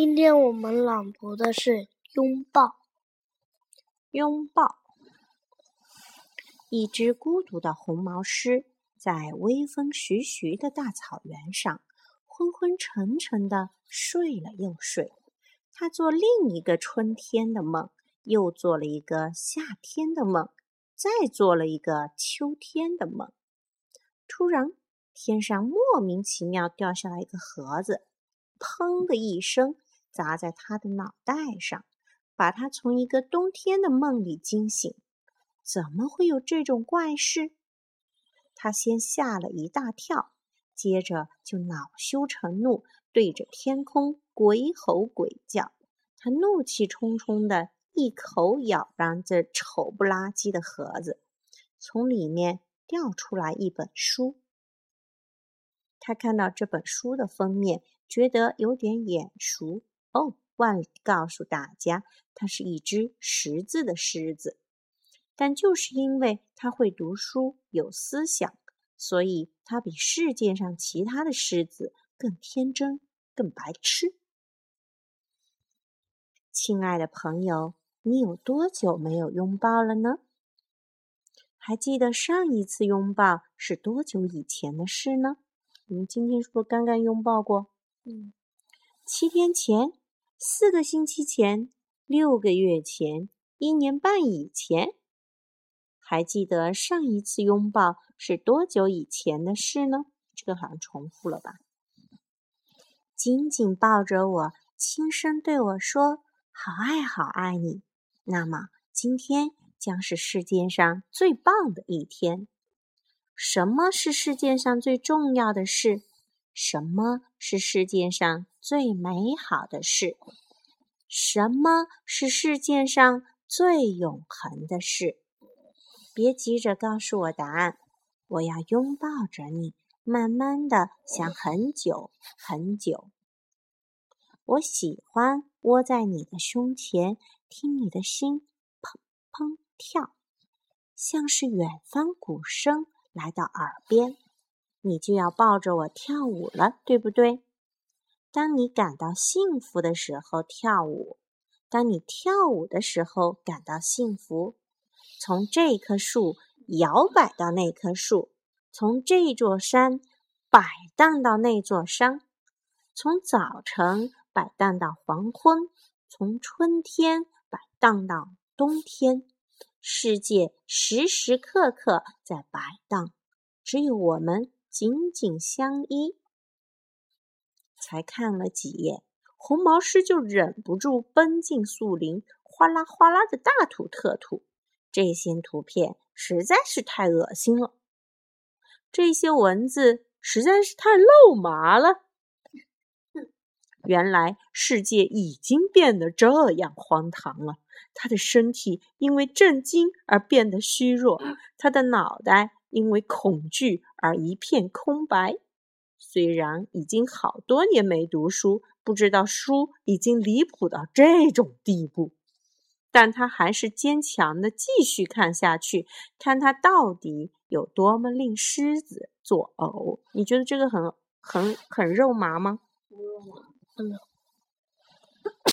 今天我们朗读的是《拥抱》。拥抱。一只孤独的红毛狮在微风徐徐的大草原上，昏昏沉沉的睡了又睡。它做另一个春天的梦，又做了一个夏天的梦，再做了一个秋天的梦。突然，天上莫名其妙掉下来一个盒子。砰的一声，砸在他的脑袋上，把他从一个冬天的梦里惊醒。怎么会有这种怪事？他先吓了一大跳，接着就恼羞成怒，对着天空鬼吼鬼叫。他怒气冲冲的一口咬上这丑不拉几的盒子，从里面掉出来一本书。他看到这本书的封面。觉得有点眼熟哦，忘了告诉大家，它是一只识字的狮子。但就是因为它会读书、有思想，所以它比世界上其他的狮子更天真、更白痴。亲爱的朋友，你有多久没有拥抱了呢？还记得上一次拥抱是多久以前的事呢？你们今天是不是刚刚拥抱过？嗯，七天前，四个星期前，六个月前，一年半以前，还记得上一次拥抱是多久以前的事呢？这个好像重复了吧？紧紧抱着我，轻声对我说：“好爱好爱你。”那么今天将是世界上最棒的一天。什么是世界上最重要的事？什么是世界上最美好的事？什么是世界上最永恒的事？别急着告诉我答案，我要拥抱着你，慢慢的想很久很久。我喜欢窝在你的胸前，听你的心砰砰跳，像是远方鼓声来到耳边。你就要抱着我跳舞了，对不对？当你感到幸福的时候跳舞，当你跳舞的时候感到幸福。从这棵树摇摆到那棵树，从这座山摆荡到那座山，从早晨摆荡到黄昏，从春天摆荡到冬天，世界时时刻刻在摆荡，只有我们。紧紧相依，才看了几页，红毛狮就忍不住奔进树林，哗啦哗啦的大吐特吐。这些图片实在是太恶心了，这些文字实在是太肉麻了。原来世界已经变得这样荒唐了。他的身体因为震惊而变得虚弱，他的脑袋。因为恐惧而一片空白。虽然已经好多年没读书，不知道书已经离谱到这种地步，但他还是坚强的继续看下去，看他到底有多么令狮子作呕。你觉得这个很很很肉麻吗？肉麻，嗯。